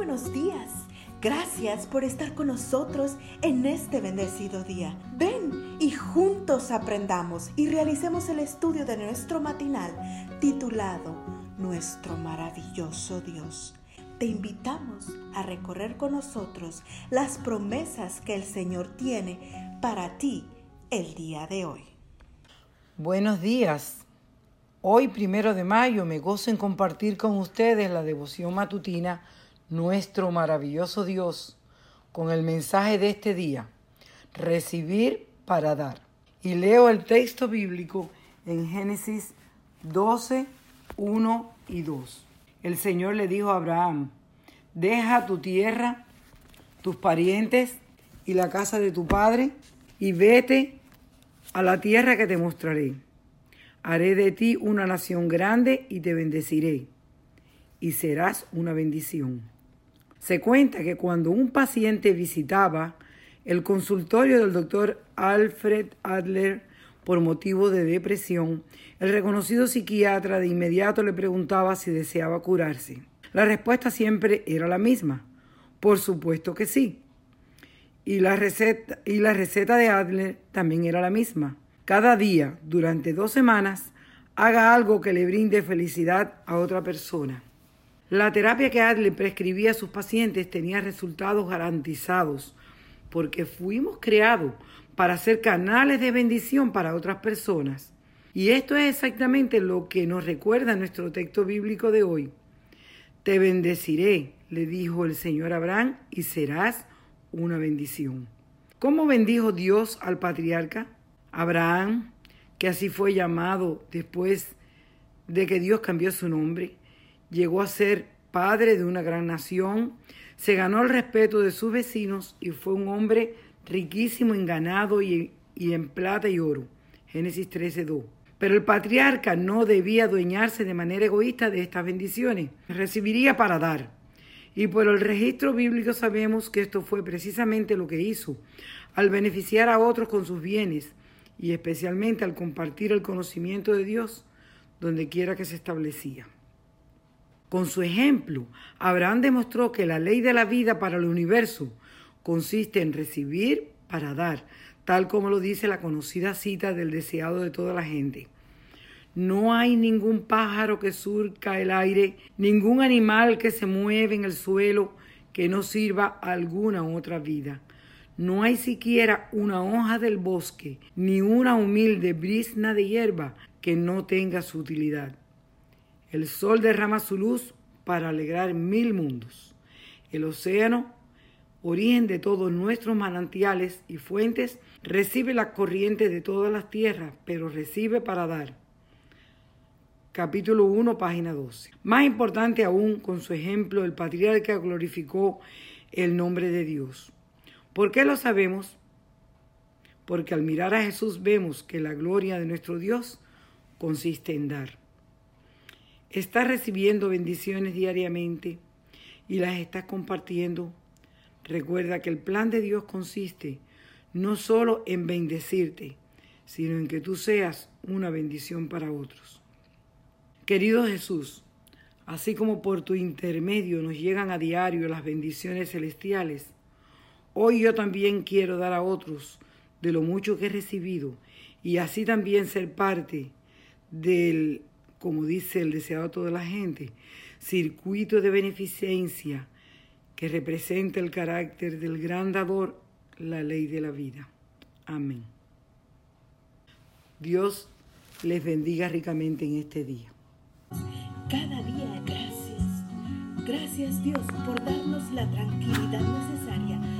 buenos días. Gracias por estar con nosotros en este bendecido día. Ven y juntos aprendamos y realicemos el estudio de nuestro matinal titulado Nuestro maravilloso Dios. Te invitamos a recorrer con nosotros las promesas que el Señor tiene para ti el día de hoy. Buenos días. Hoy, primero de mayo, me gozo en compartir con ustedes la devoción matutina Nuestro maravilloso Dios con el mensaje de este día, recibir para dar. Y leo el texto bíblico en Génesis 12, 1 y 2. El Señor le dijo a Abraham, deja tu tierra, tus parientes y la casa de tu padre y vete a la tierra que te mostraré Haré de ti una nación grande y te bendeciré, y serás una bendición. Se cuenta que cuando un paciente visitaba el consultorio del doctor Alfred Adler por motivo de depresión, el reconocido psiquiatra de inmediato le preguntaba si deseaba curarse. La respuesta siempre era la misma. Por supuesto que sí. Y la receta, y la receta de Adler también era la misma cada día durante dos semanas haga algo que le brinde felicidad a otra persona. La terapia que Adler prescribía a sus pacientes tenía resultados garantizados porque fuimos creados para ser canales de bendición para otras personas. Y esto es exactamente lo que nos recuerda nuestro texto bíblico de hoy. Te bendeciré, le dijo el Señor Abraham, y serás una bendición. ¿Cómo bendijo Dios al patriarca? Abraham, que así fue llamado después de que Dios cambió su nombre, llegó a ser padre de una gran nación, se ganó el respeto de sus vecinos y fue un hombre riquísimo en ganado y, en plata y oro. Génesis 13:2. Pero el patriarca no debía adueñarse de manera egoísta de estas bendiciones, recibiría para dar. Y por el registro bíblico sabemos que esto fue precisamente lo que hizo, al beneficiar a otros con sus bienes, y especialmente al compartir el conocimiento de Dios donde quiera que se establecía. Con su ejemplo, Abraham demostró que la ley de la vida para el universo consiste en recibir para dar, tal como lo dice la conocida cita del deseado de toda la gente. No hay ningún pájaro que surca el aire, ningún animal que se mueve en el suelo que no sirva a alguna otra vida. No hay siquiera una hoja del bosque, ni una humilde brisna de hierba que no tenga su utilidad. El sol derrama su luz para alegrar mil mundos. El océano, origen de todos nuestros manantiales y fuentes, recibe la corriente de todas las tierras, pero recibe para dar. Capítulo 1, página 12. Más importante aún, con su ejemplo, el patriarca glorificó el nombre de Dios. ¿Por qué lo sabemos? Porque al mirar a Jesús vemos que la gloria de nuestro Dios consiste en dar. Estás recibiendo bendiciones diariamente y las estás compartiendo. Recuerda que el plan de Dios consiste no solo en bendecirte, sino en que tú seas una bendición para otros. Querido Jesús, así como por tu intermedio nos llegan a diario las bendiciones celestiales, Hoy yo también quiero dar a otros de lo mucho que he recibido y así también ser parte del, como dice el deseado de toda la gente, circuito de beneficencia que representa el carácter del gran dador, la ley de la vida. Amén. Dios les bendiga ricamente en este día. Cada día gracias. Gracias Dios por darnos la tranquilidad necesaria